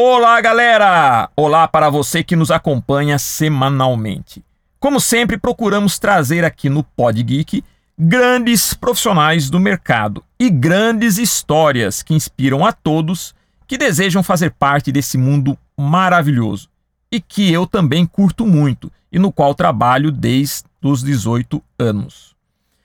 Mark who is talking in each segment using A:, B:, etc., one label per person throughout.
A: Olá, galera! Olá para você que nos acompanha semanalmente. Como sempre, procuramos trazer aqui no Pod Geek grandes profissionais do mercado e grandes histórias que inspiram a todos que desejam fazer parte desse mundo maravilhoso e que eu também curto muito e no qual trabalho desde os 18 anos.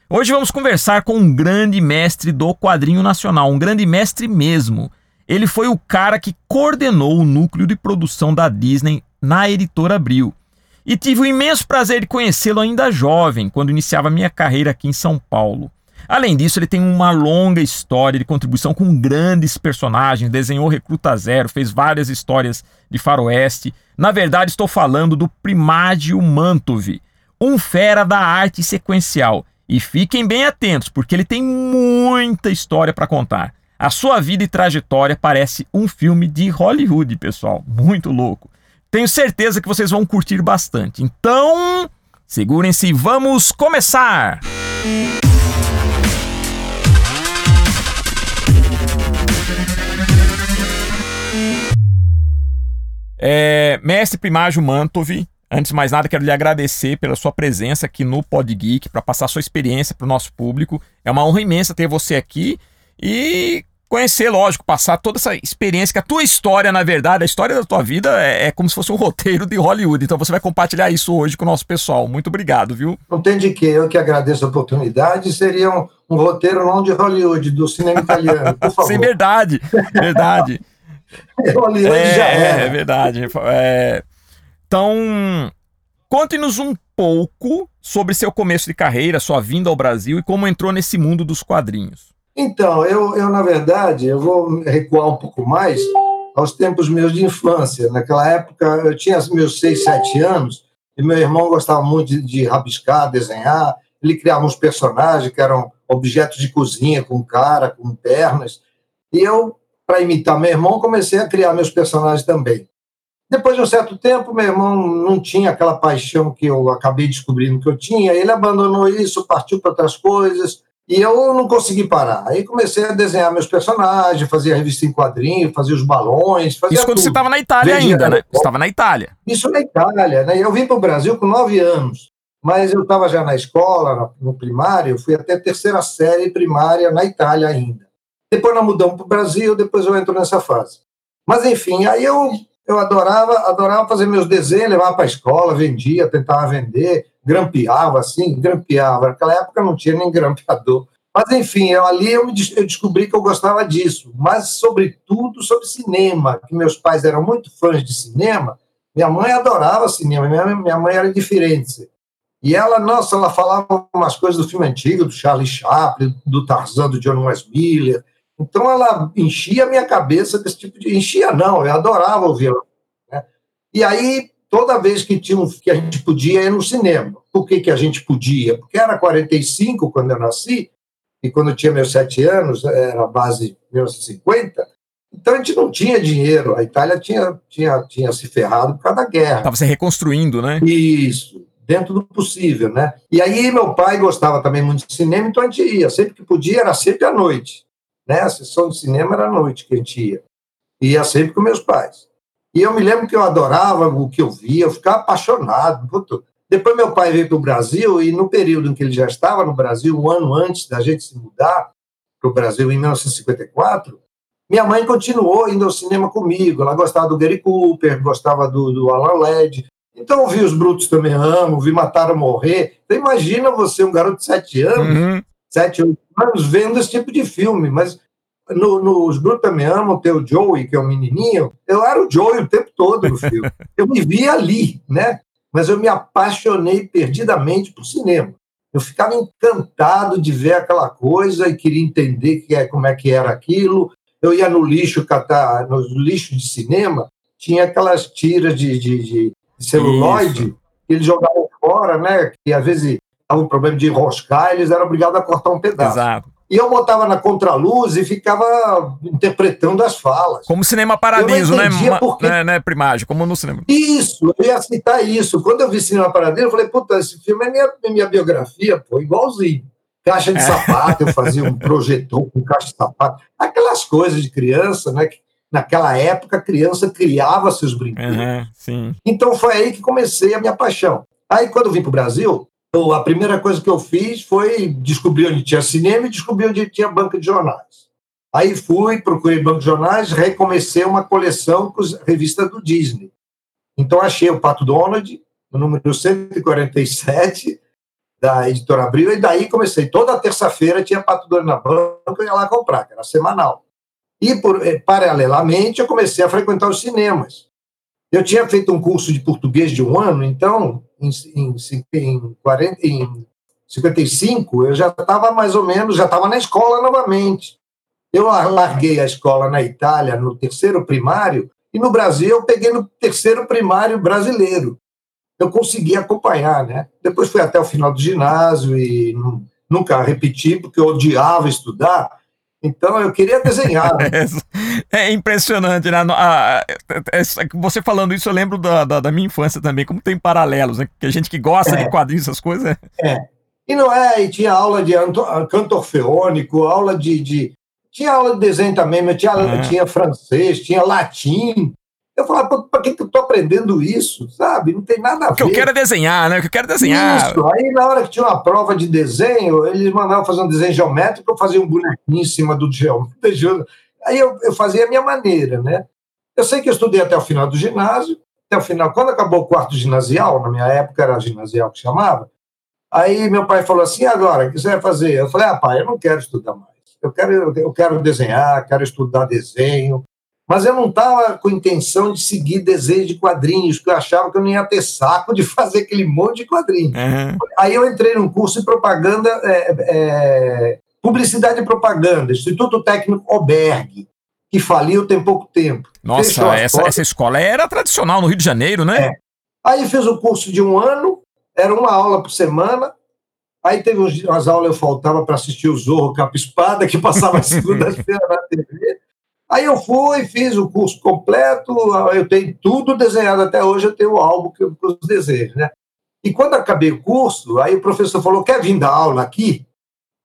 A: Hoje vamos conversar com um grande mestre do quadrinho nacional, um grande mestre mesmo ele foi o cara que coordenou o núcleo de produção da Disney na editora Abril. E tive o imenso prazer de conhecê-lo ainda jovem, quando iniciava minha carreira aqui em São Paulo. Além disso, ele tem uma longa história de contribuição com grandes personagens, desenhou Recruta Zero, fez várias histórias de faroeste. Na verdade, estou falando do Primágio Mantov, um fera da arte sequencial. E fiquem bem atentos, porque ele tem muita história para contar. A sua vida e trajetória parece um filme de Hollywood, pessoal. Muito louco. Tenho certeza que vocês vão curtir bastante. Então, segurem-se e vamos começar! É, Mestre Primágio Mantov, antes de mais nada, quero lhe agradecer pela sua presença aqui no Pod Geek, para passar sua experiência para o nosso público. É uma honra imensa ter você aqui e conhecer, lógico, passar toda essa experiência, que a tua história, na verdade, a história da tua vida é, é, como se fosse um roteiro de Hollywood. Então você vai compartilhar isso hoje com o nosso pessoal. Muito obrigado, viu?
B: Não tem de que, eu que agradeço a oportunidade. Seria um, um roteiro não de Hollywood, do cinema italiano, por favor.
A: Sim, verdade, verdade.
B: Hollywood é, já
A: é. É, verdade. É... Então, conte-nos um pouco sobre seu começo de carreira, sua vinda ao Brasil e como entrou nesse mundo dos quadrinhos.
B: Então, eu, eu, na verdade, eu vou recuar um pouco mais aos tempos meus de infância. Naquela época, eu tinha meus seis, sete anos, e meu irmão gostava muito de, de rabiscar, desenhar. Ele criava uns personagens que eram objetos de cozinha, com cara, com pernas. E eu, para imitar meu irmão, comecei a criar meus personagens também. Depois de um certo tempo, meu irmão não tinha aquela paixão que eu acabei descobrindo que eu tinha. Ele abandonou isso, partiu para outras coisas. E eu não consegui parar. Aí comecei a desenhar meus personagens, fazia revista em quadrinho, fazia os balões. Fazia
A: Isso quando
B: tudo.
A: você estava na Itália Veja, ainda, né? Você estava na Itália.
B: Isso na Itália, né? Eu vim para o Brasil com nove anos, mas eu estava já na escola, no primário, fui até terceira série primária na Itália ainda. Depois nós mudamos para o Brasil, depois eu entro nessa fase. Mas enfim, aí eu, eu adorava, adorava fazer meus desenhos, levava para a escola, vendia, tentava vender grampeava assim, grampeava. Naquela época não tinha nem grampeador. Mas, enfim, eu, ali eu, eu, descobri que eu gostava disso, mas, sobretudo, sobre cinema, que meus pais eram muito fãs de cinema. Minha mãe adorava cinema, minha, minha mãe era diferente. E ela, nossa, ela falava umas coisas do filme antigo, do Charlie Chaplin, do Tarzan, do John Wes Miller. Então, ela enchia a minha cabeça desse tipo de... Enchia, não, eu adorava ouvir ela. Né? E aí, toda vez que, tinha, que a gente podia ir no cinema. Por que, que a gente podia? Porque era 45 quando eu nasci, e quando eu tinha meus sete anos, era a base 1950, então a gente não tinha dinheiro. A Itália tinha, tinha, tinha se ferrado por causa da guerra.
A: Estava se reconstruindo, né?
B: Isso, dentro do possível, né? E aí meu pai gostava também muito de cinema, então a gente ia. Sempre que podia, era sempre à noite. Né? A sessão de cinema era à noite que a gente ia. Ia sempre com meus pais. E eu me lembro que eu adorava o que eu via, eu ficava apaixonado. Depois meu pai veio para o Brasil e no período em que ele já estava no Brasil, um ano antes da gente se mudar para o Brasil, em 1954, minha mãe continuou indo ao cinema comigo. Ela gostava do Gary Cooper, gostava do, do Alan Led. Então eu vi Os Brutos Também Amo, vi Matar ou Morrer. Então imagina você, um garoto de sete anos, uhum. sete, oito anos, vendo esse tipo de filme. Mas no, nos Brutos também amam ter o Joey, que é um menininho, eu era o Joey o tempo todo no filme. Eu me via ali, né? Mas eu me apaixonei perdidamente por cinema. Eu ficava encantado de ver aquela coisa e queria entender que é, como é que era aquilo. Eu ia no lixo catar, no lixo de cinema, tinha aquelas tiras de, de, de celuloide Isso. que eles jogavam fora, né? Que às vezes dava um problema de enroscar, eles eram obrigados a cortar um pedaço.
A: Exato.
B: E eu botava na contraluz e ficava interpretando as falas.
A: Como Cinema Paradiso, né? Porque... né? né? Primagem, como no cinema.
B: Isso, eu ia citar isso. Quando eu vi Cinema Paradiso, eu falei, puta, esse filme é minha, minha biografia, pô, igualzinho. Caixa de é. sapato, eu fazia um projetor com caixa de sapato. Aquelas coisas de criança, né? Que naquela época a criança criava seus brinquedos.
A: Uhum,
B: então foi aí que comecei a minha paixão. Aí quando eu vim para o Brasil, a primeira coisa que eu fiz foi descobrir onde tinha cinema e descobrir onde tinha banca de jornais. Aí fui, procurei banco de jornais, recomecei uma coleção com as revistas do Disney. Então achei o Pato Donald, no número 147 da editora Abril, e daí comecei. Toda terça-feira tinha Pato Donald na banca, eu ia lá comprar, que era semanal. E, por, eh, paralelamente, eu comecei a frequentar os cinemas. Eu tinha feito um curso de português de um ano, então, em, em, em, 40, em 55, eu já estava mais ou menos, já estava na escola novamente. Eu larguei a escola na Itália no terceiro primário e no Brasil eu peguei no terceiro primário brasileiro. Eu consegui acompanhar, né? Depois fui até o final do ginásio e nunca repeti porque eu odiava estudar. Então eu queria desenhar.
A: é impressionante, né? Você falando isso, eu lembro da, da, da, minha infância também, como tem paralelos, né? Que a gente que gosta é. de quadrinhos, essas coisas.
B: É. é. E não é, e tinha aula de canto orfeônico, aula de, de tinha aula de desenho também, mas tinha, uhum. tinha francês, tinha latim. Eu falava, para que, que eu estou aprendendo isso? Sabe? Não tem nada a ver.
A: O que eu quero é desenhar, né? O que eu quero é desenhar.
B: Isso. Aí, na hora que tinha uma prova de desenho, eles mandavam fazer um desenho geométrico, eu fazia um bonequinho em cima do geométrico. Aí eu, eu fazia a minha maneira, né? Eu sei que eu estudei até o final do ginásio, até o final. Quando acabou o quarto ginasial, na minha época era ginasial que chamava, aí meu pai falou assim: agora, o que você vai fazer? Eu falei: ah, pai, eu não quero estudar mais eu quero, eu quero desenhar, quero estudar desenho, mas eu não estava com intenção de seguir desenho de quadrinhos, porque eu achava que eu não ia ter saco de fazer aquele monte de quadrinhos. Uhum. Aí eu entrei num curso de propaganda, é, é, publicidade e propaganda, Instituto Técnico Oberg, que faliu tem pouco tempo.
A: Nossa, essa, essa escola era tradicional no Rio de Janeiro, né? É.
B: Aí fez o curso de um ano, era uma aula por semana, Aí teve umas aulas eu faltava para assistir o Zorro Capa Espada, que passava segunda-feira na TV. Aí eu fui, fiz o curso completo, eu tenho tudo desenhado até hoje, eu tenho o álbum que eu os desenhos, né? E quando acabei o curso, aí o professor falou: quer vir dar aula aqui?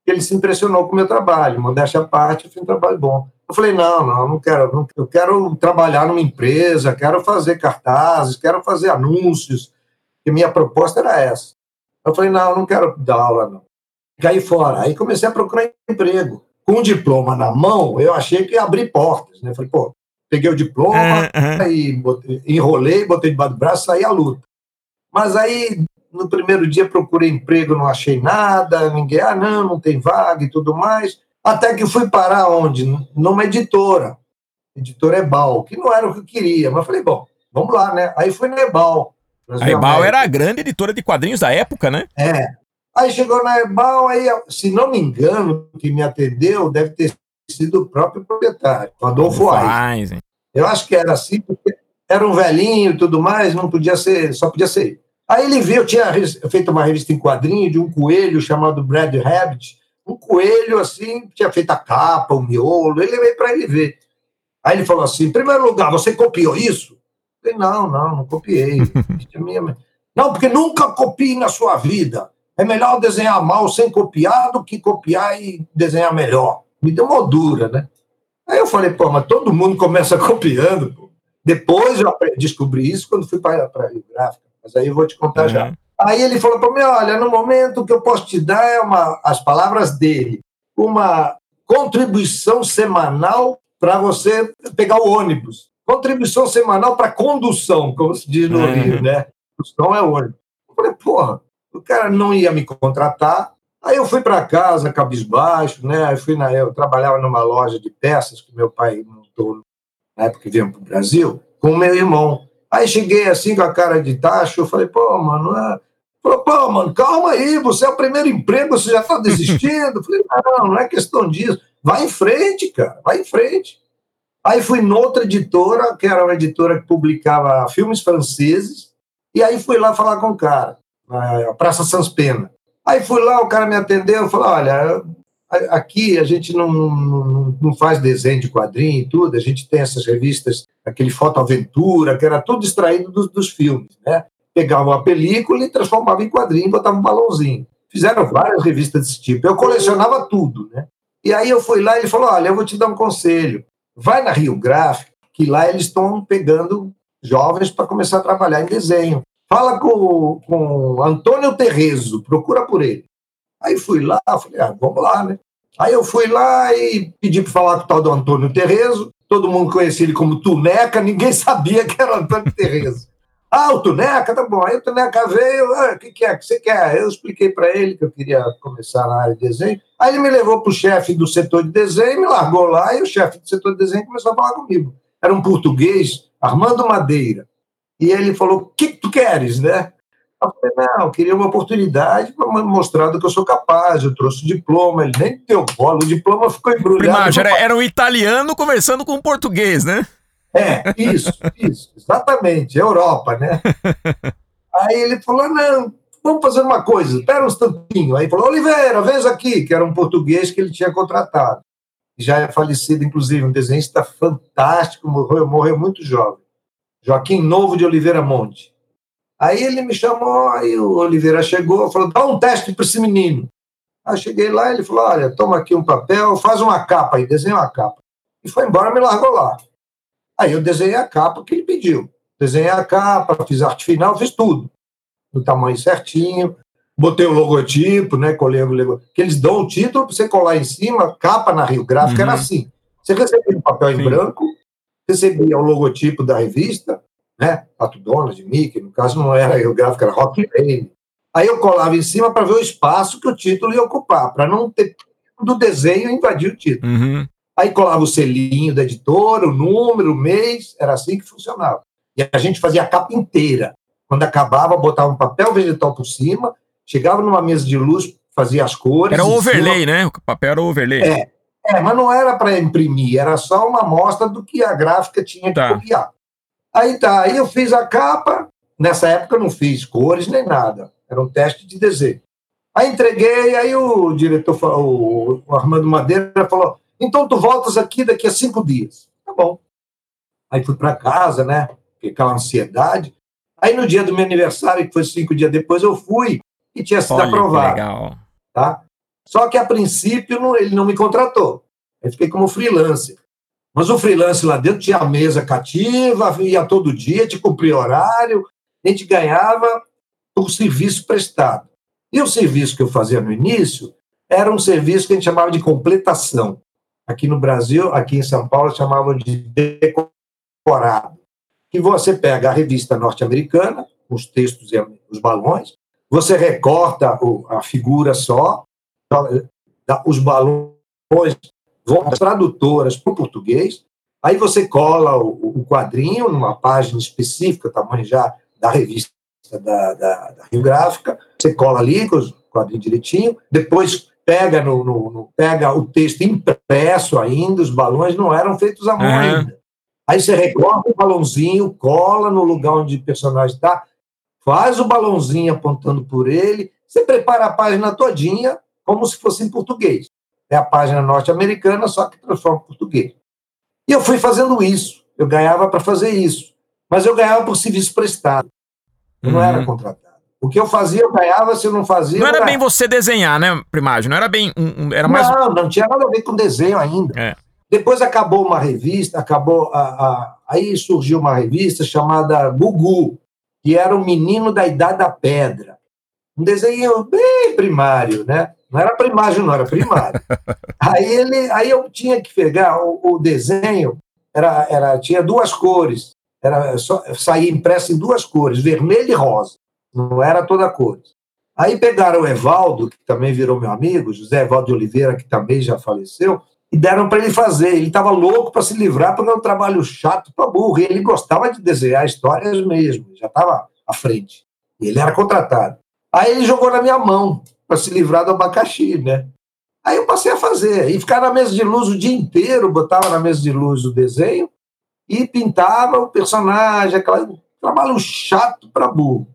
B: Ele se impressionou com o meu trabalho, modéstia à parte, eu fiz um trabalho bom. Eu falei: não, não, não quero, não, eu quero trabalhar numa empresa, quero fazer cartazes, quero fazer anúncios, e minha proposta era essa. Eu falei, não, não quero dar aula, não. Caí fora. Aí comecei a procurar emprego. Com o diploma na mão, eu achei que ia abrir portas. Né? Falei, pô, peguei o diploma, uhum. e botei, enrolei, botei debaixo do braço saí à luta. Mas aí, no primeiro dia, procurei emprego, não achei nada, ninguém, ah, não, não tem vaga e tudo mais. Até que fui parar onde? Numa editora, editora Ebal, que não era o que eu queria, mas falei, bom, vamos lá, né? Aí fui na Ebal.
A: A Ebal era a grande editora de quadrinhos da época, né?
B: É. Aí chegou na Ebal, aí, se não me engano, que me atendeu deve ter sido o próprio proprietário, Adolfo Wise. Eu acho que era assim, porque era um velhinho e tudo mais, não podia ser, só podia ser. Aí ele viu, eu tinha feito uma revista em quadrinho de um coelho chamado Brad Rabbit, um coelho assim, tinha feito a capa, o miolo, ele veio para ele ver. Aí ele falou assim: em primeiro lugar, você copiou isso? falei, não, não, não copiei. não, porque nunca copie na sua vida. É melhor desenhar mal sem copiar do que copiar e desenhar melhor. Me deu uma dura, né? Aí eu falei, pô, mas todo mundo começa copiando. Pô. Depois eu descobri isso quando fui para a Rio Gráfica, mas aí eu vou te contar uhum. já. Aí ele falou para mim, olha, no momento o que eu posso te dar é uma, as palavras dele, uma contribuição semanal para você pegar o ônibus contribuição semanal para condução, como se diz no Rio, uhum. né? Condução é ônibus. Eu falei, porra, o cara não ia me contratar. Aí eu fui para casa, cabisbaixo, né? Eu, fui na, eu trabalhava numa loja de peças que meu pai montou na época que veio para o Brasil, com meu irmão. Aí cheguei assim com a cara de tacho, eu falei, pô, mano, é... Falei, pô, mano, calma aí, você é o primeiro emprego, você já está desistindo? falei, não, não é questão disso. Vai em frente, cara, vai em frente. Aí fui noutra editora, que era uma editora que publicava filmes franceses, e aí fui lá falar com o cara, na Praça Sans Pena. Aí fui lá, o cara me atendeu, falou, olha, aqui a gente não, não, não faz desenho de quadrinho e tudo, a gente tem essas revistas, aquele Foto Aventura, que era tudo extraído dos, dos filmes, né? Pegava uma película e transformava em quadrinho, botava um balãozinho. Fizeram várias revistas desse tipo. Eu colecionava tudo, né? E aí eu fui lá e ele falou, olha, eu vou te dar um conselho vai na Rio Gráfico que lá eles estão pegando jovens para começar a trabalhar em desenho. Fala com, com Antônio Terrezo, procura por ele. Aí fui lá, falei, ah, vamos lá, né? Aí eu fui lá e pedi para falar com o tal do Antônio Terrezo. Todo mundo conhecia ele como Tuneca, ninguém sabia que era Antônio Terrezo. Ah, o Tuneca, tá bom. Aí o Tuneca veio, ah, o que, que é que você quer? Eu expliquei para ele que eu queria começar na área de desenho. Aí ele me levou para o chefe do setor de desenho, me largou lá e o chefe do setor de desenho começou a falar comigo. Era um português, Armando Madeira. E ele falou: O que, que tu queres, né? Eu falei, não, eu queria uma oportunidade para mostrar do que eu sou capaz. Eu trouxe o diploma, ele nem deu bola, o diploma ficou embrulhado.
A: Primagem, era, era um italiano conversando com um português, né?
B: É, isso, isso, exatamente, Europa, né? Aí ele falou: não, vamos fazer uma coisa, espera um instantinho. Aí falou: Oliveira, vem aqui, que era um português que ele tinha contratado. Já é falecido, inclusive, um desenhista fantástico, morreu, morreu muito jovem. Joaquim Novo de Oliveira Monte. Aí ele me chamou, aí o Oliveira chegou, falou: dá um teste para esse menino. Aí cheguei lá, ele falou: olha, toma aqui um papel, faz uma capa aí, desenha uma capa. E foi embora, me largou lá. Aí eu desenhei a capa que ele pediu. Desenhei a capa, fiz arte final, fiz tudo. No tamanho certinho. Botei o logotipo, né? Colei o logotipo. Que eles dão o título para você colar em cima, capa na Rio Gráfica, uhum. era assim. Você recebia um papel Sim. em branco, recebia o logotipo da revista, né? Pato Donald, Mickey, no caso não era Rio Gráfica, era Rock Lane. Aí eu colava em cima para ver o espaço que o título ia ocupar, para não ter do desenho invadir o título. Uhum. Aí colava o selinho da editora, o número, o mês, era assim que funcionava. E a gente fazia a capa inteira. Quando acabava, botava um papel vegetal por cima, chegava numa mesa de luz, fazia as cores.
A: Era o overlay, cima... né? O papel era o overlay.
B: É, é mas não era para imprimir, era só uma amostra do que a gráfica tinha que tá. copiar. Aí tá, aí eu fiz a capa, nessa época eu não fiz cores nem nada, era um teste de desenho. Aí entreguei, aí o diretor, o Armando Madeira, falou: então tu voltas aqui daqui a cinco dias. Tá bom. Aí fui para casa, né? Aquela ansiedade. Aí no dia do meu aniversário, que foi cinco dias depois, eu fui e tinha sido Olha, aprovado. legal. Tá? Só que a princípio ele não me contratou. Eu fiquei como freelancer. Mas o freelance lá dentro tinha a mesa cativa, ia todo dia, te cumpria horário, a gente ganhava por serviço prestado. E o serviço que eu fazia no início era um serviço que a gente chamava de completação. Aqui no Brasil, aqui em São Paulo, chamavam de decorado. Que você pega a revista norte-americana, os textos e os balões, você recorta a figura só, os balões vão as tradutoras para o português, aí você cola o, quadrinho numa página específica, tamanho já da revista da, da, da Rio Gráfica, você cola ali com os quadrinhos direitinho, depois pega, no, no, no, pega o texto impresso ainda, os balões não eram feitos à mão uhum. ainda. Aí você recorta o balãozinho, cola no lugar onde o personagem está, faz o balãozinho apontando por ele, você prepara a página todinha como se fosse em português. É a página norte-americana, só que transforma em português. E eu fui fazendo isso. Eu ganhava para fazer isso. Mas eu ganhava por serviço prestado. Eu uhum. não era contratado. O que eu fazia, eu ganhava, se eu não fazia.
A: Não era bem você desenhar, né, Primagem? Não era bem. Um, um, era mais...
B: Não, não tinha nada a ver com desenho ainda. É. Depois acabou uma revista, acabou. A, a, aí surgiu uma revista chamada Gugu, que era o menino da idade da pedra. Um desenho bem primário, né? Não era primário, não era primário. aí, ele, aí eu tinha que pegar o, o desenho, era, era, tinha duas cores, era só, saía impresso em duas cores, vermelho e rosa não era toda cor. Aí pegaram o Evaldo, que também virou meu amigo, José Evaldo de Oliveira, que também já faleceu, e deram para ele fazer. Ele estava louco para se livrar, porque é um trabalho chato para burro. E ele gostava de desenhar histórias mesmo, já estava à frente. E ele era contratado. Aí ele jogou na minha mão para se livrar do abacaxi, né? Aí eu passei a fazer. E ficar na mesa de luz o dia inteiro, botava na mesa de luz o desenho e pintava o personagem, aquele trabalho chato para burro.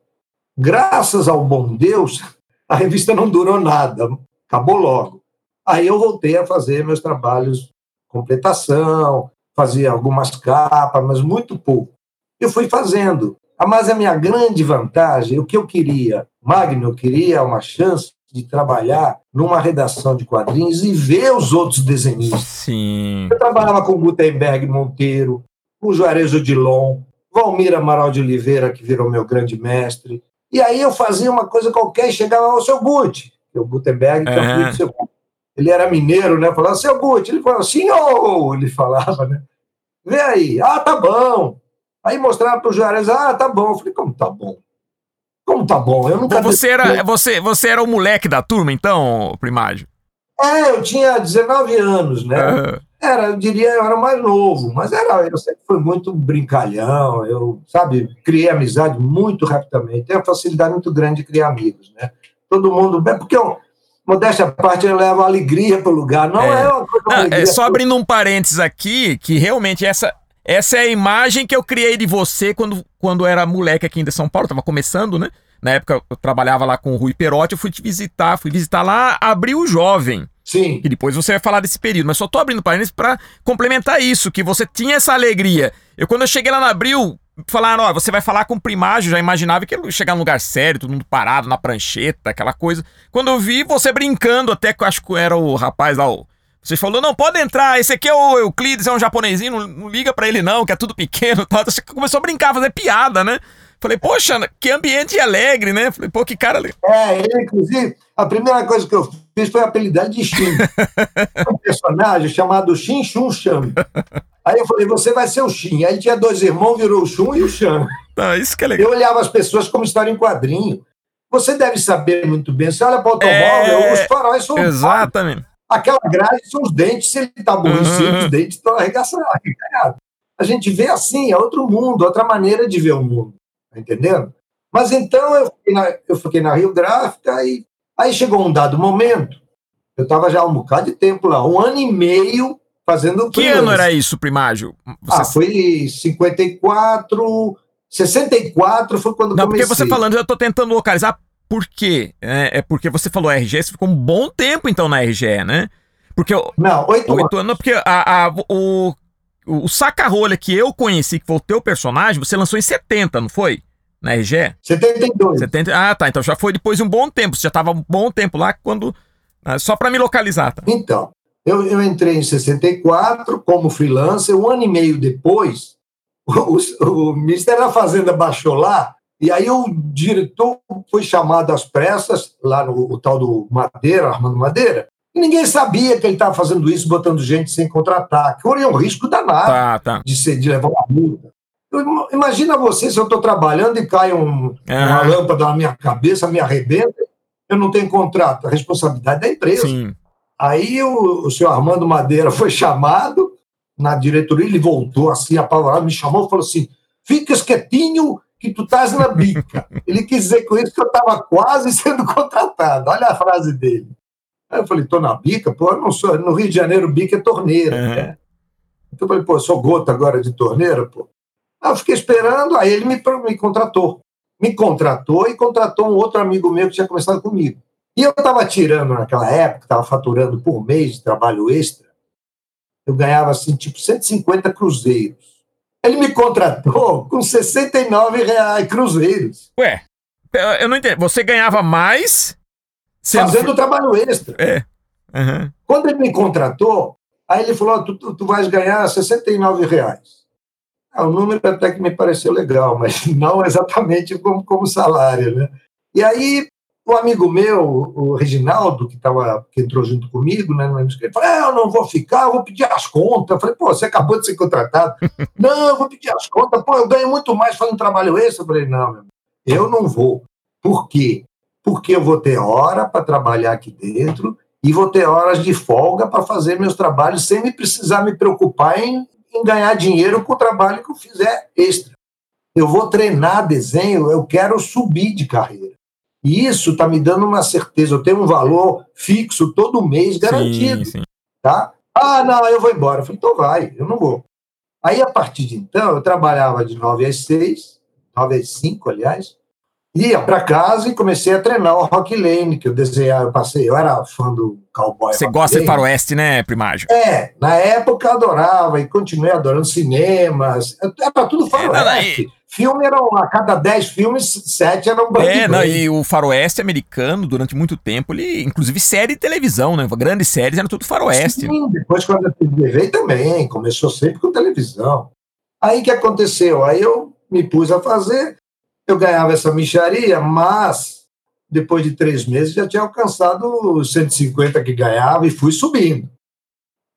B: Graças ao bom Deus, a revista não durou nada, acabou logo. Aí eu voltei a fazer meus trabalhos completação, fazia algumas capas, mas muito pouco. Eu fui fazendo. Mas a minha grande vantagem, o que eu queria, Magno, queria uma chance de trabalhar numa redação de quadrinhos e ver os outros desenhistas.
A: Sim.
B: Eu trabalhava com Gutenberg Monteiro, o Juarez Odilon, Valmir Amaral de Oliveira, que virou meu grande mestre. E aí eu fazia uma coisa qualquer e chegava ao seu é o Gutenberg, que é o filho do seu Ele era mineiro, né? Falava, seu Guti. Ele falava, senhor! Ele falava, né? Vê aí. Ah, tá bom. Aí mostrava para o Juarez, ah, tá bom. Eu falei, como tá bom? Como tá bom?
A: Eu nunca... Você era, você, você era o moleque da turma, então, Primágio?
B: É, eu tinha 19 anos, né? Uhum. Era, eu diria, eu era mais novo, mas era, eu sempre fui muito brincalhão, eu, sabe, criei amizade muito rapidamente, tenho uma facilidade muito grande de criar amigos, né? Todo mundo, é porque eu, modéstia à parte, eu levo alegria para o lugar, não é, é uma coisa
A: não, É só abrindo um parênteses aqui, que realmente essa, essa é a imagem que eu criei de você quando, quando era moleque aqui em São Paulo, estava começando, né? Na época eu trabalhava lá com o Rui Perotti, eu fui te visitar, fui visitar lá Abril Jovem.
B: Sim.
A: E depois você vai falar desse período, mas só tô abrindo parênteses para complementar isso, que você tinha essa alegria. Eu quando eu cheguei lá na Abril, falaram, ó, você vai falar com o primágio, já imaginava que ia chegar num lugar sério, todo mundo parado na prancheta, aquela coisa. Quando eu vi você brincando, até que eu acho que era o rapaz lá, o você falou, não, pode entrar, esse aqui é o Euclides, é um japonesinho, não, não liga para ele não, que é tudo pequeno. Tal. Você começou a brincar, fazer piada, né? Falei, poxa, que ambiente alegre, né? Falei, pô, que cara alegre.
B: É, ele, inclusive, a primeira coisa que eu fiz foi apelidar de Shin. um personagem chamado Shin Shun Shan. Aí eu falei, você vai ser o Shin. Aí tinha dois irmãos, virou o Shun e o Shan.
A: Ah, isso que é legal.
B: Eu olhava as pessoas como história em quadrinho. Você deve saber muito bem. Você olha para o automóvel, é... os faróis são.
A: Exatamente.
B: Aquela grade são os dentes, se ele está aborrecido, uhum. os dentes estão arregaçados. A gente vê assim, é outro mundo, outra maneira de ver o mundo, tá entendendo? Mas então eu fiquei na, eu fiquei na Rio Gráfica e aí chegou um dado momento, eu estava já um bocado de tempo lá, um ano e meio fazendo.
A: Que ano era isso, Primágio?
B: Você... Ah, foi 54, 64 foi quando
A: Não, comecei. porque você falando, eu estou tentando localizar por quê? É, é, porque você falou RGE, você ficou um bom tempo então na RGE, né? Porque
B: Não, oito, oito
A: anos. Porque a, a, o, o saca-rolha que eu conheci, que foi o teu personagem, você lançou em 70, não foi? Na RGE?
B: 72.
A: 70, ah, tá. Então já foi depois de um bom tempo. Você já estava um bom tempo lá quando. Ah, só para me localizar, tá?
B: Então, eu, eu entrei em 64 como freelancer. Um ano e meio depois, o, o, o Ministério da Fazenda baixou lá e aí o diretor foi chamado às pressas, lá no tal do Madeira, Armando Madeira, e ninguém sabia que ele estava fazendo isso, botando gente sem contratar, que corria um risco danado tá, tá. De, ser, de levar uma multa. Imagina você se eu estou trabalhando e cai um, uma lâmpada na minha cabeça, me arrebenta, eu não tenho contrato, a responsabilidade da empresa. Sim. Aí o, o senhor Armando Madeira foi chamado na diretoria, ele voltou assim, apavorado, me chamou e falou assim: fica quietinho que tu estás na bica. Ele quis dizer com isso que eu estava quase sendo contratado. Olha a frase dele. Aí eu falei, tô na bica? Pô, eu não sou. No Rio de Janeiro, bica é torneira. Uhum. Né? Então eu falei, pô, eu sou gota agora de torneira, pô. Aí eu fiquei esperando, aí ele me, me contratou. Me contratou e contratou um outro amigo meu que tinha começado comigo. E eu estava tirando naquela época, estava faturando por mês de trabalho extra. Eu ganhava assim, tipo, 150 cruzeiros. Ele me contratou com 69 reais cruzeiros.
A: Ué, eu não entendo. Você ganhava mais
B: fazendo trabalho extra.
A: É. Uhum.
B: Quando ele me contratou, aí ele falou: tu, tu, tu vais ganhar 69 reais. Ah, o número até que me pareceu legal, mas não exatamente como, como salário, né? E aí um amigo meu, o Reginaldo, que, tava, que entrou junto comigo, né, ele falou: é, eu não vou ficar, eu vou pedir as contas. Eu falei, pô, você acabou de ser contratado. não, eu vou pedir as contas, pô, eu ganho muito mais fazendo trabalho esse. Eu falei, não, meu, eu não vou. Por quê? Porque eu vou ter hora para trabalhar aqui dentro e vou ter horas de folga para fazer meus trabalhos sem me precisar me preocupar em, em ganhar dinheiro com o trabalho que eu fizer extra. Eu vou treinar desenho, eu quero subir de carreira. E isso está me dando uma certeza. Eu tenho um valor fixo todo mês garantido. Sim, sim. Tá? Ah, não, eu vou embora. Eu falei, então vai, eu não vou. Aí, a partir de então, eu trabalhava de 9 às 6, 9 às 5, aliás, ia para casa e comecei a treinar o Rock Lane, que eu desenhava, eu passei, eu era fã do cowboy.
A: Você gosta Lane. de faroeste, né, Primágio?
B: É, na época eu adorava e continuei adorando cinemas, era tudo faroeste. É, filme eram, a cada 10 filmes, 7 eram
A: É, não, e o faroeste americano, durante muito tempo, ele, inclusive série de televisão, né? Grandes séries eram tudo faroeste.
B: Sim, depois quando a TV também, começou sempre com televisão. Aí que aconteceu? Aí eu me pus a fazer, eu ganhava essa micharia, mas depois de três meses já tinha alcançado os 150 que ganhava e fui subindo.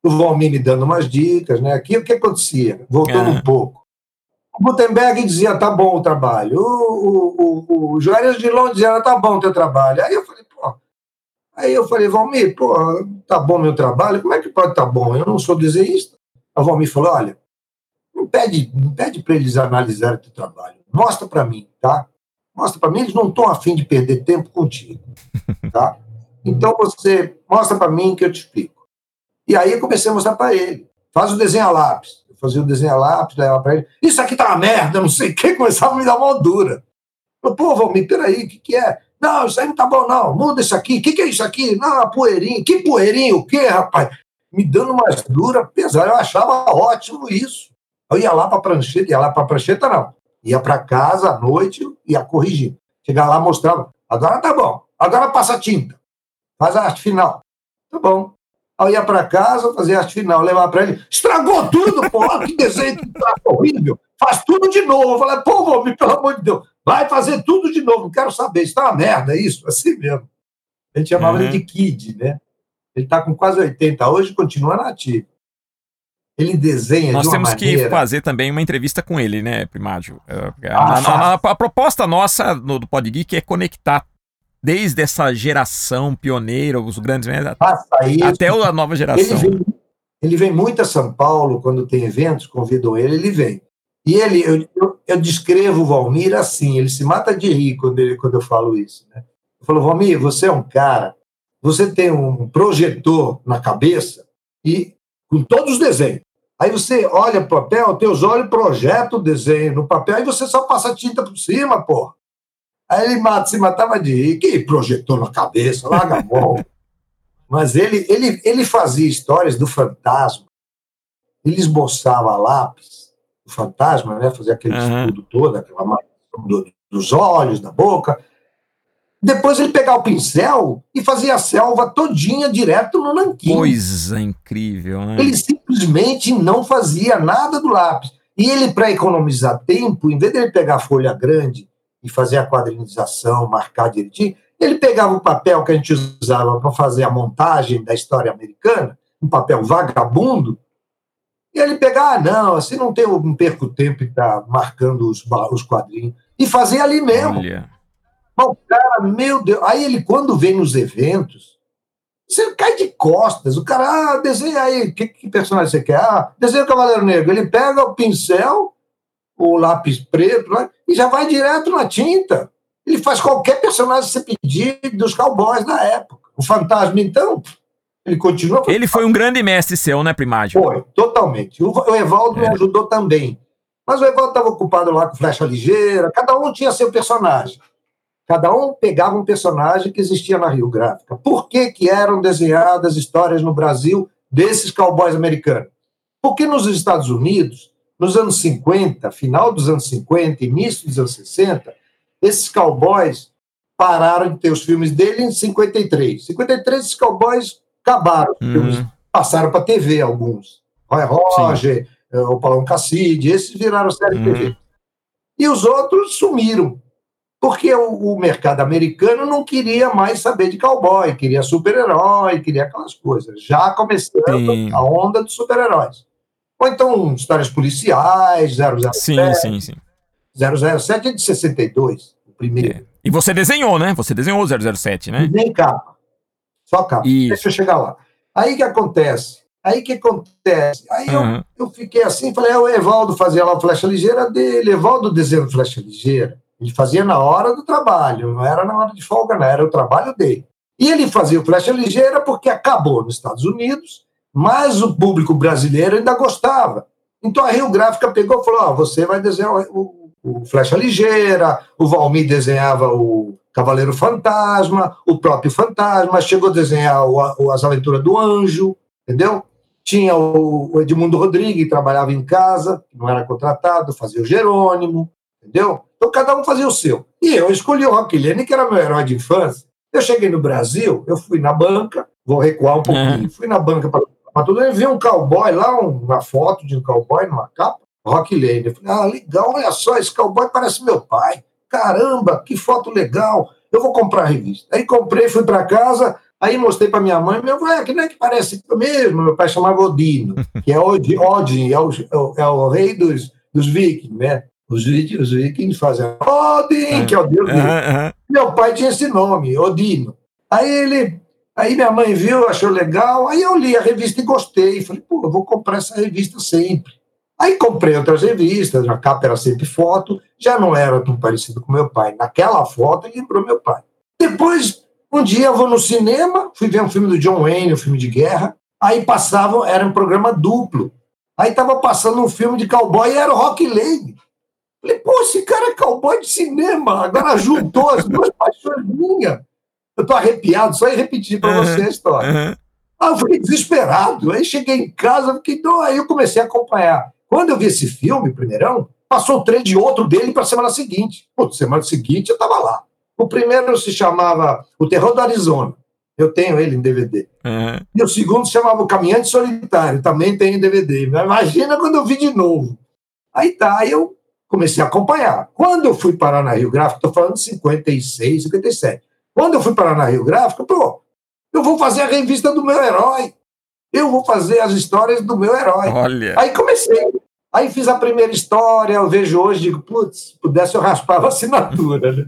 B: O Valmir me dando umas dicas, né? Aqui o que acontecia? Voltando é. um pouco. O Gutenberg dizia, tá bom o trabalho. O, o, o, o Juarez de Londres dizia, tá bom o teu trabalho. Aí eu falei, pô. Aí eu falei, Valmir, pô, tá bom meu trabalho? Como é que pode tá bom? Eu não sou desenhista. A Valmir falou, olha, não pede, não pede para eles analisarem o teu trabalho. Mostra para mim, tá? Mostra para mim, eles não estão afim de perder tempo contigo, tá? Então você mostra para mim que eu te explico. E aí eu comecei a mostrar para ele. Faz o desenho a lápis fazia o desenho a lápis, levava para ele. Isso aqui tá uma merda, não sei o que, começava a me dar uma dura. Falei, pô, Valmir, peraí, o que, que é? Não, isso aí não tá bom, não. Muda isso aqui. O que, que é isso aqui? Não, poeirinha. Que poeirinha? O quê, rapaz? Me dando umas duras pesadas. Eu achava ótimo isso. Eu ia lá para a prancheta, ia lá para a prancheta, não. Ia para casa à noite, ia corrigir. Chegava lá, mostrava. Agora tá bom. Agora passa tinta. Faz a arte final. Tá bom. Aí ia para casa, fazia arte final, levar para ele. Estragou tudo, pô, que desenho que tá horrível. Faz tudo de novo. Eu falei, pô, Valmir, pelo amor de Deus, vai fazer tudo de novo. Não quero saber, isso tá uma merda, é isso? Assim mesmo. A gente chamava uhum. ele de Kid, né? Ele está com quase 80 hoje continua nativo. Ele desenha
A: Nós
B: de
A: temos
B: maneira...
A: que fazer também uma entrevista com ele, né, Primágio? É, ah, a, a, a, a, proposta nossa no, do Podgeek é conectar desde essa geração pioneira, os grandes, até a nova geração.
B: Ele vem, ele vem muito a São Paulo quando tem eventos, convidam ele, ele vem. E ele, eu, eu, eu, descrevo o Valmir assim, ele se mata de rir quando, ele, quando eu falo isso. Né? Eu falo, Valmir, você é um cara, você tem um projetor na cabeça e com todos os desenhos. Aí você olha o papel, teus olhos projetam o desenho no papel, aí você só passa tinta por cima, pô. Aí ele mata, se matava de rir, que projetou na cabeça, larga a mão. Mas ele, ele, ele fazia histórias do fantasma. Ele esboçava lápis, o fantasma, né? Fazia aquele uhum. estudo todo, aquela do, dos olhos, da boca. Depois ele pegava o pincel e fazia a selva todinha direto no nanquim.
A: Coisa incrível, né?
B: Ele simplesmente não fazia nada do lápis. E ele, para economizar tempo, em vez de ele pegar a folha grande e fazer a quadrinização, marcar direitinho, ele pegava o papel que a gente usava para fazer a montagem da história americana, um papel vagabundo, e ele pegava, ah, não, assim não, tem, não perco tempo em estar tá marcando os, os quadrinhos, e fazia ali mesmo. Olha. Mas o cara, meu Deus, aí ele, quando vem nos eventos, você cai de costas, o cara, ah, desenha aí, que, que personagem você quer? Ah, desenha o Cavaleiro Negro. Ele pega o pincel, o lápis preto, né, e já vai direto na tinta. Ele faz qualquer personagem que você pedir dos cowboys da época. O fantasma, então, ele continua.
A: Ele foi um grande mestre seu, né, Primágio?
B: Foi, totalmente. O, o Evaldo é. me ajudou também. Mas o Evaldo estava ocupado lá com flecha ligeira, cada um tinha seu personagem. Cada um pegava um personagem que existia na Rio Gráfica. Por que, que eram desenhadas histórias no Brasil desses cowboys americanos? Porque nos Estados Unidos nos anos 50, final dos anos 50, início dos anos 60, esses cowboys pararam de ter os filmes dele em 53. Em 53, esses cowboys acabaram. Uhum. Passaram para TV alguns. Roy Roger, Sim. Eh, o Paulão Casside, esses viraram série uhum. TV. E os outros sumiram. Porque o, o, mercado americano não queria mais saber de cowboy, queria super-herói, queria aquelas coisas. Já começando Sim. a onda dos super-heróis. Ou então histórias policiais, 007.
A: Sim, sim, sim.
B: 007 é de 62, o primeiro. É.
A: E você desenhou, né? Você desenhou o 007, né?
B: Nem capa. Só capa. Isso. Deixa eu chegar lá. Aí que acontece? Aí que acontece? Aí uhum. eu, eu fiquei assim, falei, é, o Evaldo fazia lá o flecha ligeira dele, Evaldo desenhando flecha ligeira. Ele fazia na hora do trabalho, não era na hora de folga, não, era o trabalho dele. E ele fazia o flecha ligeira porque acabou nos Estados Unidos mas o público brasileiro ainda gostava. Então a Rio Gráfica pegou e falou: oh, você vai desenhar o, o, Flecha Ligeira, o Valmir desenhava o Cavaleiro Fantasma, o próprio Fantasma, chegou a desenhar o, As Aventuras do Anjo, entendeu? Tinha o, o Edmundo Rodrigues, que trabalhava em casa, não era contratado, fazia o Jerônimo, entendeu? Então cada um fazia o seu. E eu escolhi o Rock Lane, que era meu herói de infância. Eu cheguei no Brasil, eu fui na banca, vou recuar um pouquinho, uhum. fui na banca para tudo bem, vi um cowboy lá, uma foto de um cowboy numa capa. Rock Lane. Eu falei, ah, legal, olha só, esse cowboy parece meu pai. Caramba, que foto legal. Eu vou comprar a revista. Aí comprei, fui para casa, aí mostrei para minha mãe, meu pai, que não é que parece mesmo. Meu pai chamava Odino, que é Odin, Odin é, o, é o rei dos, dos vikings, né? Os, os vikings fazem Odin, que é o deus dele. Meu pai tinha esse nome, Odino. Aí ele, aí minha mãe viu, achou legal, aí eu li a revista e gostei. Falei, pô, eu vou comprar essa revista sempre. Aí comprei outras revistas, a capa era sempre foto, já não era tão parecido com meu pai. Naquela foto lembrou meu pai. Depois, um dia eu vou no cinema, fui ver um filme do John Wayne, um filme de guerra, aí passavam, era um programa duplo. Aí estava passando um filme de cowboy e era o Rock Lane. Falei, pô, esse cara é cowboy de cinema, agora juntou as duas paixões minhas. Eu estou arrepiado, só em repetir para uhum, você a história. Uhum. Aí eu fiquei desesperado. Aí cheguei em casa, fiquei, então, aí eu comecei a acompanhar. Quando eu vi esse filme, primeirão, passou o trem de outro dele para a semana seguinte. Pô, semana seguinte eu estava lá. O primeiro se chamava O Terror do Arizona. Eu tenho ele em DVD. Uhum. E o segundo se chamava O Caminhante Solitário. Também tem em DVD. Imagina quando eu vi de novo. Aí tá, aí eu comecei a acompanhar. Quando eu fui parar na Rio Gráfico, estou falando de 56, 57. Quando eu fui parar na Rio Gráfico, pô, eu vou fazer a revista do meu herói. Eu vou fazer as histórias do meu herói. Olha. Aí comecei. Aí fiz a primeira história, eu vejo hoje, digo, putz, se pudesse eu raspava a assinatura, né?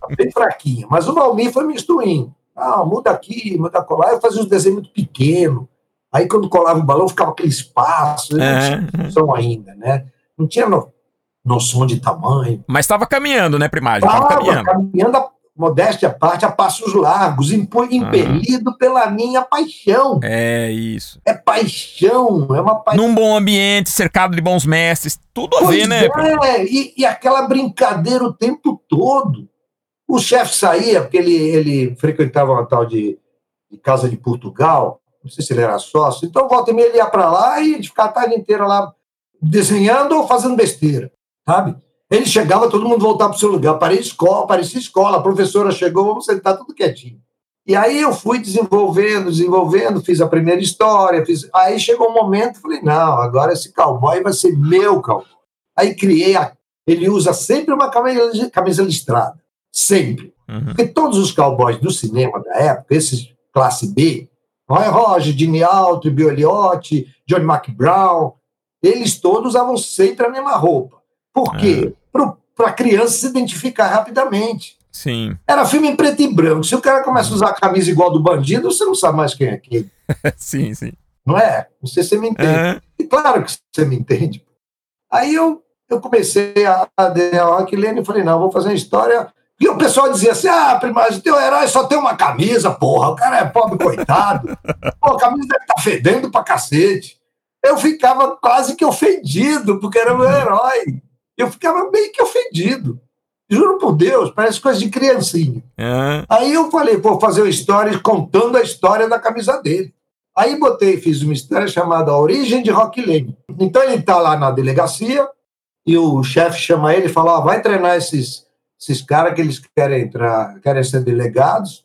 B: Tá bem fraquinha. Mas o Valmir foi me instruindo. Ah, muda aqui, muda colar. Eu fazia uns desenhos muito pequenos. Aí quando colava o balão, ficava aquele espaço, é. não tinha noção ainda, né? Não tinha no, noção de tamanho.
A: Mas estava caminhando, né, Primagem? Estava
B: caminhando. caminhando a modéstia à parte, a passos largos, impelido uhum. pela minha paixão.
A: É isso.
B: É paixão, é uma paixão.
A: Num bom ambiente, cercado de bons mestres, tudo a pois ver, né?
B: É, e, e, aquela brincadeira o tempo todo. O chefe saía, porque ele, ele frequentava uma tal de, de Casa de Portugal, não sei se ele era sócio, então volta e meia ele ia para lá e ficava a tarde inteira lá desenhando ou fazendo besteira, sabe? Ele chegava, todo mundo voltava para o seu lugar. Parecia escola, parecia escola. A professora chegou, vamos sentar tudo quietinho. E aí eu fui desenvolvendo, desenvolvendo, fiz a primeira história. Fiz... Aí chegou um momento, falei, não, agora esse cowboy vai ser meu cowboy. Aí criei, a... ele usa sempre uma camisa, camisa listrada, sempre. Uhum. Porque todos os cowboys do cinema da época, esses classe B, Roy Roger, Gene Alto, Bill Elliott, Johnny McBrown, eles todos usavam sempre a mesma roupa. Por quê? É. Para a criança se identificar rapidamente.
A: Sim.
B: Era filme em preto e branco. Se o cara começa a usar a camisa igual do bandido, você não sabe mais quem é quem.
A: sim, sim.
B: Não é? Não sei se você me entende. E claro que você me entende. Aí eu, eu comecei a, a o Aquilene e falei, não, vou fazer uma história. E o pessoal dizia assim: ah, primagem, teu herói só tem uma camisa, porra. O cara é pobre, coitado. Pô, a camisa deve estar tá fedendo pra cacete. Eu ficava quase que ofendido, porque era meu herói eu ficava meio que ofendido. Juro por Deus, parece coisa de criancinha. É. Aí eu falei, vou fazer uma história contando a história da camisa dele. Aí botei, fiz uma história chamada A Origem de Rock Lane. Então ele está lá na delegacia e o chefe chama ele e fala: vai treinar esses, esses caras que eles querem entrar, querem ser delegados.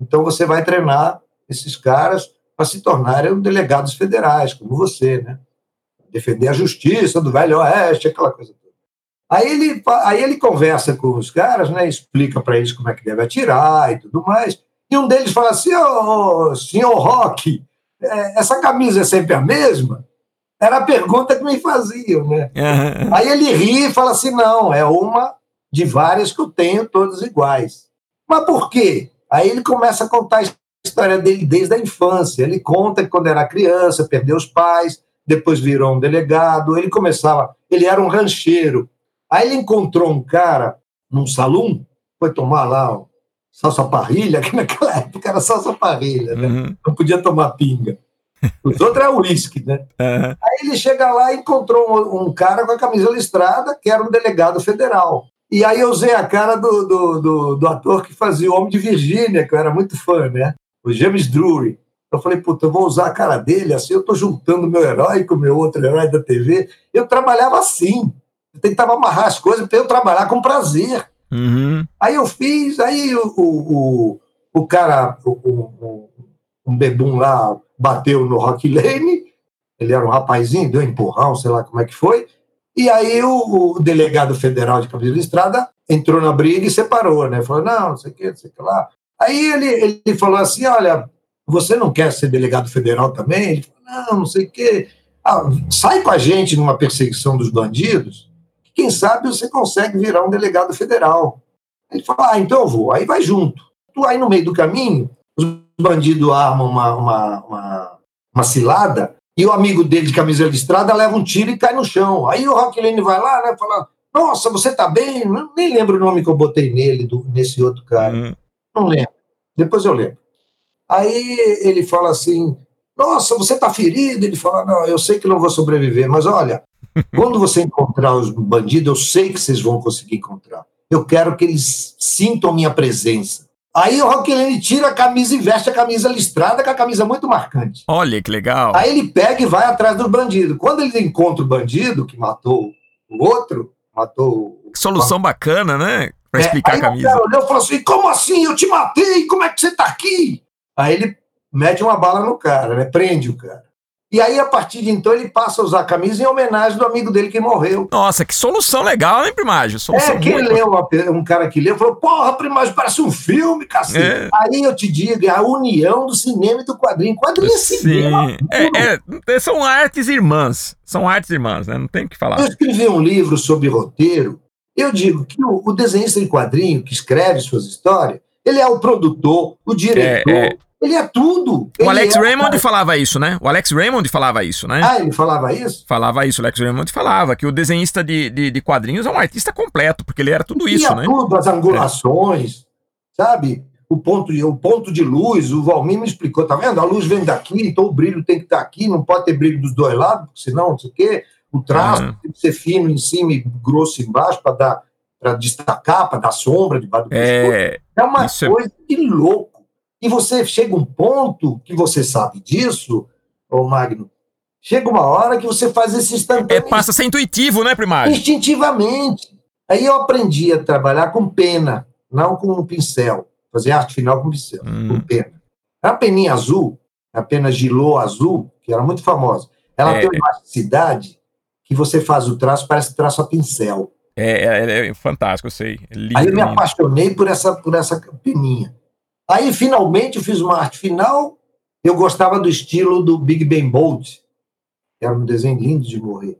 B: Então você vai treinar esses caras para se tornarem delegados federais, como você, né? Defender a justiça do Velho Oeste, aquela coisa toda. Aí ele, aí ele conversa com os caras, né, explica para eles como é que deve atirar e tudo mais. E um deles fala assim: oh, senhor Rock, é, essa camisa é sempre a mesma? Era a pergunta que me faziam, né? Uhum. Aí ele ri e fala assim: não, é uma de várias que eu tenho, todas iguais. Mas por quê? Aí ele começa a contar a história dele desde a infância. Ele conta que quando era criança, perdeu os pais, depois virou um delegado. Ele começava, ele era um rancheiro, Aí ele encontrou um cara num salão, foi tomar lá salsa parrilha, que naquela época era salsa parrilha, né? Uhum. Não podia tomar pinga. Os outros é uísque, né? Uhum. Aí ele chega lá e encontrou um, cara com a camisa listrada, que era um delegado federal. E aí eu usei a cara do, do, do, do ator que fazia o Homem de Virgínia, que eu era muito fã, né? O James Drury. Eu falei, puta, eu vou usar a cara dele, assim eu tô juntando meu herói com o meu outro herói da TV. Eu trabalhava assim. Eu tentava amarrar as coisas para eu trabalhar com prazer. Uhum. Aí eu fiz, aí o, o, o cara, o, o, um bebum lá, bateu no Rock Lane, ele era um rapazinho, deu um empurrão, sei lá como é que foi, E aí o, o delegado federal de Camisa Estrada entrou na briga e separou, né? Falou, não, não sei o que, não sei o que lá. Aí ele, ele falou assim, olha, você não quer ser delegado federal também? Ele falou, não, não sei o quê. Ah, sai com a gente numa perseguição dos bandidos, que quem sabe você consegue virar um delegado federal. Ele falou, ah, então eu vou. Aí vai junto. Tu aí no meio do caminho, os bandidos armam uma, uma, uma, uma cilada e o amigo dele de camisa listrada leva um tiro e cai no chão. Aí o Rock Lane vai lá, né, fala, nossa, você tá bem? Nem lembro o nome que eu botei nele, do, nesse outro cara. Uhum. Não lembro. Depois eu lembro. Aí ele fala assim: Nossa, você está ferido? Ele fala: Não, eu sei que não vou sobreviver, mas olha, quando você encontrar os bandidos, eu sei que vocês vão conseguir encontrar. Eu quero que eles sintam minha presença. Aí o Roquelene tira a camisa e veste a camisa listrada, com a camisa muito marcante.
A: Olha que legal.
B: Aí ele pega e vai atrás do bandido. Quando ele encontra o bandido que matou o outro, matou.
A: Que solução bacana, né? Pra é, explicar a camisa. O cara
B: olhou e falou assim: Como assim? Eu te matei? Como é que você tá aqui? Aí ele mete uma bala no cara, né? Prende o cara. E aí, a partir de então, ele passa a usar a camisa em homenagem do amigo dele que morreu.
A: Nossa, que solução legal, hein, Primagem? Solução
B: é, quem muito... leu, um cara que leu, falou, porra, Primagem, parece um filme, cacete. É. Aí eu te digo, é a união do cinema e do quadrinho. Quadrinho é cinema.
A: É, é, são artes irmãs. São artes irmãs, né? Não tem o que falar.
B: Eu escrevi um livro sobre roteiro. Eu digo que o, o desenhista de quadrinho que escreve suas histórias, ele é o produtor, o diretor, é, é. Ele é tudo.
A: O Alex é... Raymond falava isso, né? O Alex Raymond falava isso, né?
B: Ah, ele falava isso?
A: Falava isso. O Alex Raymond falava que o desenhista de, de, de quadrinhos é um artista completo, porque ele era tudo isso, né?
B: tudo, as angulações, é. sabe? O ponto, de, o ponto de luz, o Valmir me explicou, tá vendo? A luz vem daqui, então o brilho tem que estar tá aqui, não pode ter brilho dos dois lados, senão não sei o quê. O traço uhum. tem que ser fino em cima e grosso embaixo para dar para destacar, para dar sombra debaixo do
A: é,
B: É uma é coisa é... de louco. E você chega um ponto que você sabe disso, ô Magno, chega uma hora que você faz esse instantâneo.
A: É, passa a ser intuitivo, né, primário?
B: Instintivamente. Aí eu aprendi a trabalhar com pena, não com um pincel. Fazer arte final com pincel, hum. com pena. A peninha azul, a pena Gilô azul, que era muito famosa, ela é, tem uma elasticidade que você faz o traço, parece traço a pincel.
A: É, é, é fantástico, eu sei.
B: É lindo, Aí eu me apaixonei por essa, por essa peninha. Aí, finalmente, eu fiz uma arte final. Eu gostava do estilo do Big Ben Bolt, que era um desenho lindo de morrer.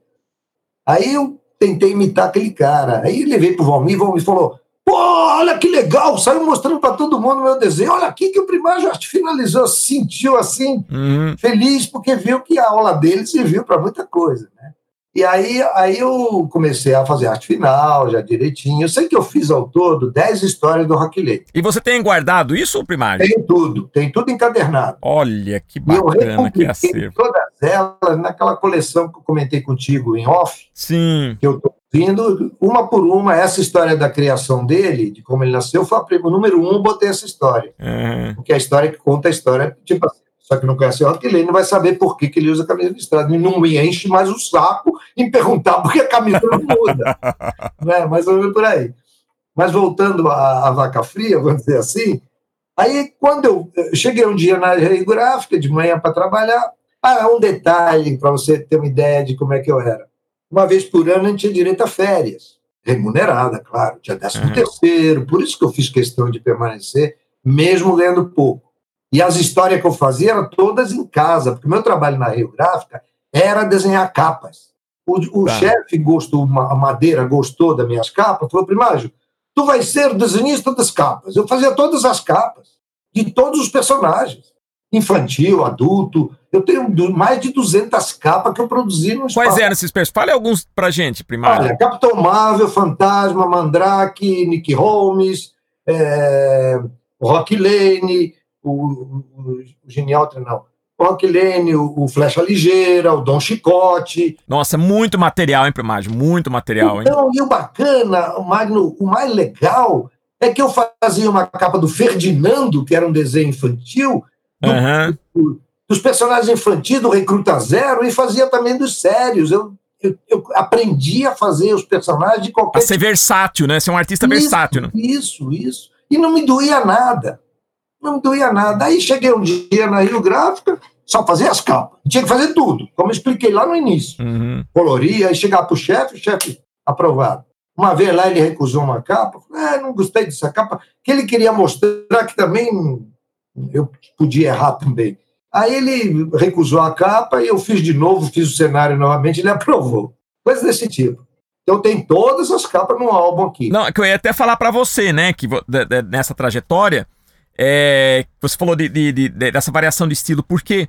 B: Aí eu tentei imitar aquele cara. Aí levei para o Valmir, o Valmir falou: Pô, olha que legal! Saiu mostrando para todo mundo meu desenho. Olha aqui que o primário já finalizou, sentiu assim, uhum. feliz, porque viu que a aula dele serviu para muita coisa. Né? E aí, aí eu comecei a fazer arte final, já direitinho. Eu sei que eu fiz ao todo 10 histórias do Rock Lee.
A: E você tem guardado isso, primário?
B: Tem tudo, tem tudo encadernado.
A: Olha, que bacana que acervo.
B: todas elas naquela coleção que eu comentei contigo em off.
A: Sim.
B: Que eu estou vindo, uma por uma, essa história da criação dele, de como ele nasceu, foi o número um, botei essa história. Uhum. Porque é a história que conta a história, tipo assim, só que não conhece o Rock não vai saber por que, que ele usa a camisa listrada. E não me enche mais o saco em perguntar por que a camisa não muda. né? Mais ou menos por aí. Mas voltando à, à vaca fria, vamos dizer assim, aí quando eu, eu cheguei um dia na gráfica, de manhã para trabalhar, ah, um detalhe para você ter uma ideia de como é que eu era. Uma vez por ano a gente tinha direito a férias, remunerada, claro, tinha décimo uhum. terceiro, por isso que eu fiz questão de permanecer, mesmo ganhando pouco. E as histórias que eu fazia eram todas em casa, porque meu trabalho na Rio Gráfica era desenhar capas. O, o tá. chefe gostou, a Madeira gostou das minhas capas, falou, Primágio, tu vai ser desenhista das capas. Eu fazia todas as capas, de todos os personagens. Infantil, adulto. Eu tenho mais de 200 capas que eu produzi no
A: espaço. Quais eram esses personagens? Fale alguns pra gente, Primário. Olha,
B: Capitão Marvel, Fantasma, Mandrake, Nick Holmes, é, Rock Lane, o, o, o Genial não. O Aquilene, o, o Flecha Ligeira, o Dom Chicote.
A: Nossa, muito material, hein, Primagem? Muito material,
B: hein? Então, e o bacana, o Magno, o mais legal é que eu fazia uma capa do Ferdinando, que era um desenho infantil, do, uhum. do, dos personagens infantis, do Recruta Zero, e fazia também dos sérios. Eu, eu, eu aprendi a fazer os personagens de qualquer. A
A: ser versátil, né? Ser um artista
B: isso,
A: versátil, né?
B: Isso, isso. E não me doía nada não doía nada. Aí cheguei um dia na Rio Gráfica, só fazia as capas. Tinha que fazer tudo, como eu expliquei lá no início.
A: Uhum.
B: Coloria, aí chegava para o chefe, o chefe aprovado. Uma vez lá ele recusou uma capa, ah, não gostei dessa capa, que ele queria mostrar que também eu podia errar também. Aí ele recusou a capa e eu fiz de novo, fiz o cenário novamente, ele aprovou. Coisa desse tipo. Então tem todas as capas no álbum aqui.
A: Não, é que eu ia até falar para você, né, que nessa trajetória, é, você falou de, de, dessa variação de estilo, porque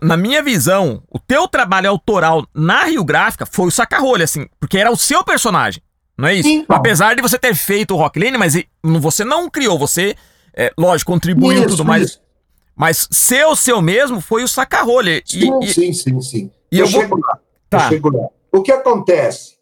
A: na minha visão, o teu trabalho autoral na Rio Gráfica foi o saca-rolha, assim, porque era o seu personagem, não é isso? Então. Apesar de você ter feito o Rock Lane, mas você não criou, você, é, lógico, contribuiu isso, tudo, mas, mas seu, seu mesmo foi o saca-rolha.
B: Sim,
A: e,
B: sim, sim, sim.
A: E eu, eu chego vou... lá,
B: tá. eu chego lá. O que acontece?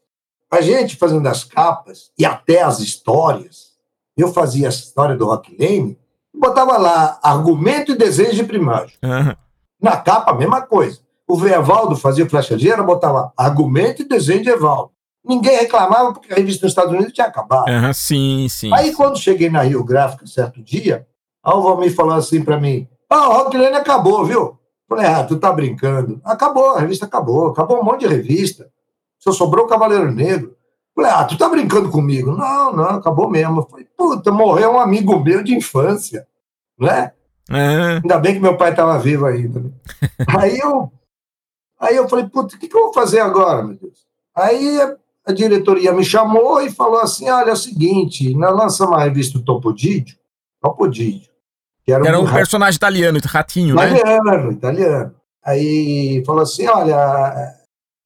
B: A gente fazendo as capas e até as histórias, eu fazia a história do Rock Lane, botava lá argumento e desejo de primagem.
A: Uhum.
B: Na capa, a mesma coisa. O Evaldo fazia flecha ligeira, botava argumento e desenho de Evaldo. Ninguém reclamava porque a revista dos Estados Unidos tinha acabado.
A: Uhum, sim, sim.
B: Aí,
A: sim.
B: quando cheguei na Rio Gráfica, certo dia, o Valmir falou assim para mim: Ah, o Rock Lane acabou, viu? Falei, ah, tu tá brincando. Acabou, a revista acabou. Acabou um monte de revista. Só sobrou o Cavaleiro Negro. Falei, ah, tu tá brincando comigo? Não, não, acabou mesmo. Falei, puta, morreu um amigo meu de infância, né?
A: Uhum.
B: Ainda bem que meu pai estava vivo ainda. Né? aí, eu, aí eu falei, puta, o que, que eu vou fazer agora, meu Deus? Aí a, a, diretoria me chamou e falou assim, olha, é o seguinte, nós lançamos a revista Topodídio, Topodídio,
A: que era, era um, um personagem italiano, ratinho,
B: italiano, né? Italiano, italiano. Aí falou assim, olha,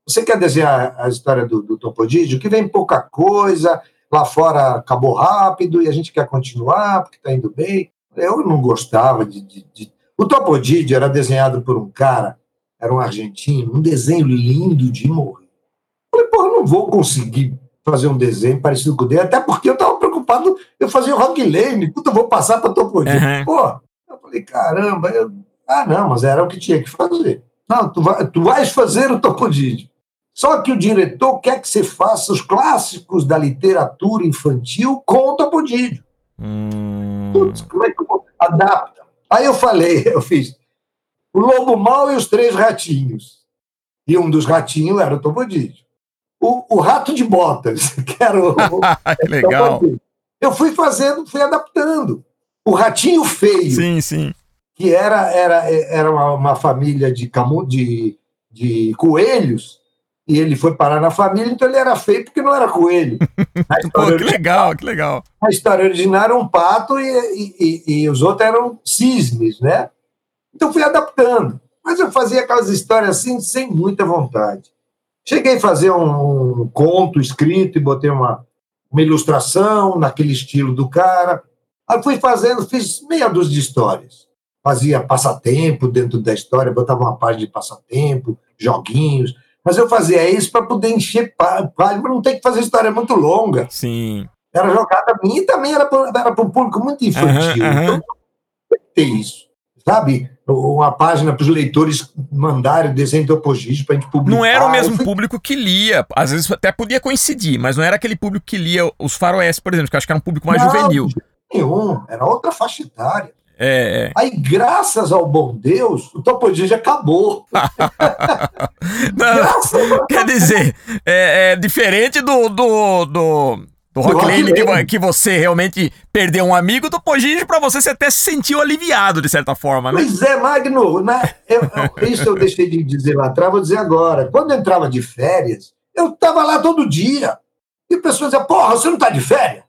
B: você quer desenhar a história do, do Topodídio, que vem pouca coisa, lá fora acabou rápido e a gente quer continuar porque está indo bem. Eu não gostava de. de, de... O Topodídio era desenhado por um cara, era um argentino, um desenho lindo de morrer. Eu falei, porra, não vou conseguir fazer um desenho parecido com o dele, até porque eu estava preocupado, eu fazia o Rock Lane, puta, eu vou passar para Topodídio. Uhum. Pô, eu falei, caramba, eu... ah, não, mas era o que tinha que fazer. Não, tu, vai, tu vais fazer o Topodídio. Só que o diretor quer que você faça os clássicos da literatura infantil com o Topodídio.
A: Hum.
B: Putz, como é que eu adapta? Aí eu falei, eu fiz o Lobo Mal e os Três Ratinhos. E um dos ratinhos era o Topodídio. O, o Rato de Botas, que era o.
A: que legal.
B: Eu fui fazendo, fui adaptando. O Ratinho Feio.
A: Sim, sim.
B: Que era, era, era uma, uma família de, camu, de, de coelhos e ele foi parar na família, então ele era feio porque não era coelho.
A: Pô, que legal, que legal.
B: A história original era um pato e, e, e, e, os outros eram cisnes, né? Então fui adaptando. Mas eu fazia aquelas histórias assim, sem muita vontade. Cheguei a fazer um, um conto escrito e botei uma, uma ilustração naquele estilo do cara. Aí fui fazendo, fiz meia dúzia de histórias. Fazia passatempo dentro da história, botava uma página de passatempo, joguinhos mas eu fazia isso para poder encher palho, para não ter que fazer história muito longa.
A: Sim.
B: Era jogada minha e também era para um público muito infantil.
A: Uhum, uhum.
B: Então, ter isso. Sabe? Uma página para os leitores mandarem desenho de opogígio para a gente publicar.
A: Não era o mesmo público que lia. Às vezes até podia coincidir, mas não era aquele público que lia os faroeste, por exemplo, que eu acho que era um público mais
B: não,
A: juvenil.
B: Nenhum. Era outra faixa etária.
A: É, é.
B: Aí, graças ao bom Deus, o Topodígio acabou.
A: Não, quer dizer, é, é, diferente do, do, do, do Rock Lane, que, que, você realmente perdeu um amigo, do Pogígio, para você, você até se sentiu aliviado, de certa forma, né?
B: Pois é, Magno, né? Eu, eu, isso eu deixei de dizer lá atrás, vou dizer agora. Quando eu entrava de férias, eu estava lá todo dia. E o pessoal dizia, porra, você não está de férias?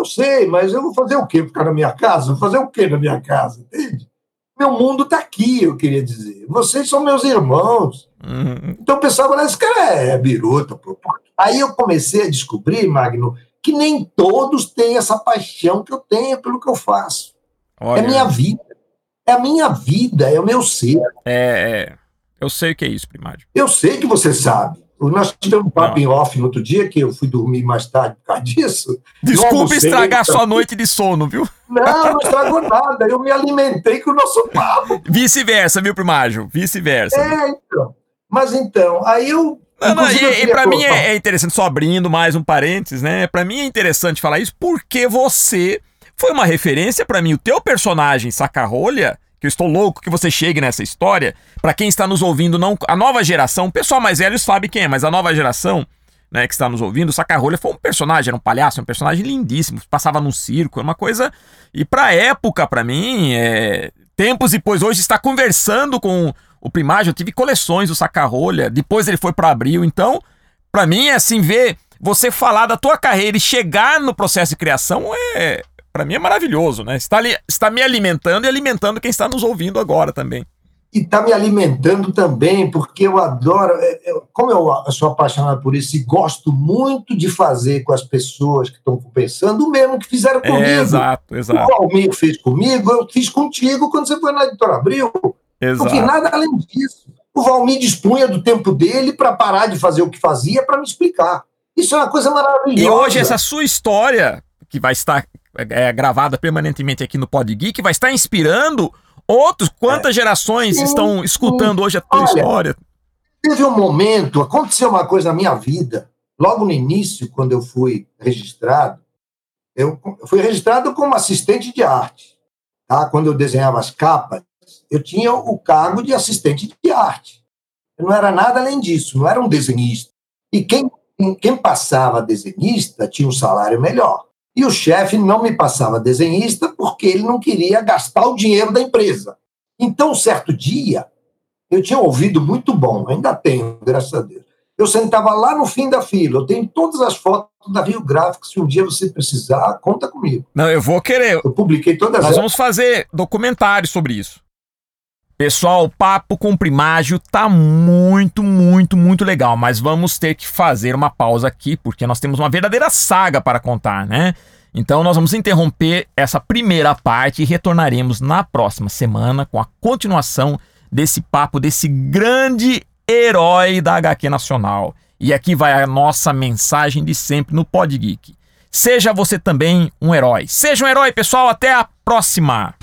B: Eu sei, mas eu vou fazer o quê? Ficar na minha casa? Vou fazer o quê na minha casa? Entende? Meu mundo está aqui, eu queria dizer. Vocês são meus irmãos.
A: Uhum.
B: Então o pessoal fala, esse cara é biruta. Pô. Aí eu comecei a descobrir, Magno, que nem todos têm essa paixão que eu tenho pelo que eu faço.
A: Olha.
B: É minha vida. É a minha vida, é o meu ser.
A: É, é. Eu sei o que é isso, primário.
B: Eu sei que você sabe. Nós tivemos um papo em off no outro dia, que eu fui dormir mais tarde por causa disso.
A: Desculpa estragar sua noite de sono, viu?
B: Não, não estragou nada. Eu me alimentei com o nosso papo.
A: Vice-versa, viu, Primágio? Vice-versa.
B: É, então. Mas então, aí eu.
A: Não, não, e, e para mim é, é, interessante, só abrindo mais um parênteses, né? Para mim é interessante falar isso porque você foi uma referência para mim. O teu personagem Sacarrolha que eu estou louco que você chegue nessa história. Para quem está nos ouvindo, não a nova geração, o pessoal mais velho sabe quem é, mas a nova geração, né, que está nos ouvindo, Sacarrolha foi um personagem, era um palhaço, um personagem lindíssimo, passava num circo, é uma coisa. E pra época, para mim, é... tempos depois, hoje está conversando com o Primágio, eu tive coleções do Sacarrolha, depois ele foi para Abril, então, para mim é assim ver você falar da tua carreira e chegar no processo de criação é para mim é maravilhoso, né? Está, ali, está me alimentando e alimentando quem está nos ouvindo agora também.
B: E está me alimentando também, porque eu adoro, é, eu, como eu sou apaixonado por isso e gosto muito de fazer com as pessoas que estão pensando o mesmo que fizeram comigo. É,
A: exato, exato.
B: O Almir fez comigo, eu fiz contigo quando você foi na Editora Abril. Exato. Não fiz nada além disso. O Valmir dispunha do tempo dele para parar de fazer o que fazia para me explicar. Isso é uma coisa maravilhosa.
A: E hoje essa sua história, que vai estar é, gravada permanentemente aqui no Pod Geek, vai estar inspirando outros. Quantas é. gerações sim, estão escutando sim. hoje a tua Olha, história?
B: Teve um momento, aconteceu uma coisa na minha vida, logo no início, quando eu fui registrado, eu fui registrado como assistente de arte. Tá? Quando eu desenhava as capas, eu tinha o cargo de assistente de arte. Eu não era nada além disso, não era um desenhista. E quem, quem passava desenhista tinha um salário melhor. E o chefe não me passava desenhista porque ele não queria gastar o dinheiro da empresa. Então, certo dia, eu tinha ouvido muito bom, ainda tenho, graças a Deus. Eu sentava lá no fim da fila, eu tenho todas as fotos da Rio Gráfico, se um dia você precisar, conta comigo.
A: Não, eu vou querer.
B: Eu publiquei todas
A: Nós elas. vamos fazer documentários sobre isso. Pessoal, o papo com o Primágio tá muito, muito, muito legal, mas vamos ter que fazer uma pausa aqui, porque nós temos uma verdadeira saga para contar, né? Então nós vamos interromper essa primeira parte e retornaremos na próxima semana com a continuação desse papo desse grande herói da HQ Nacional. E aqui vai a nossa mensagem de sempre no Pod Geek. Seja você também um herói. Seja um herói, pessoal. Até a próxima!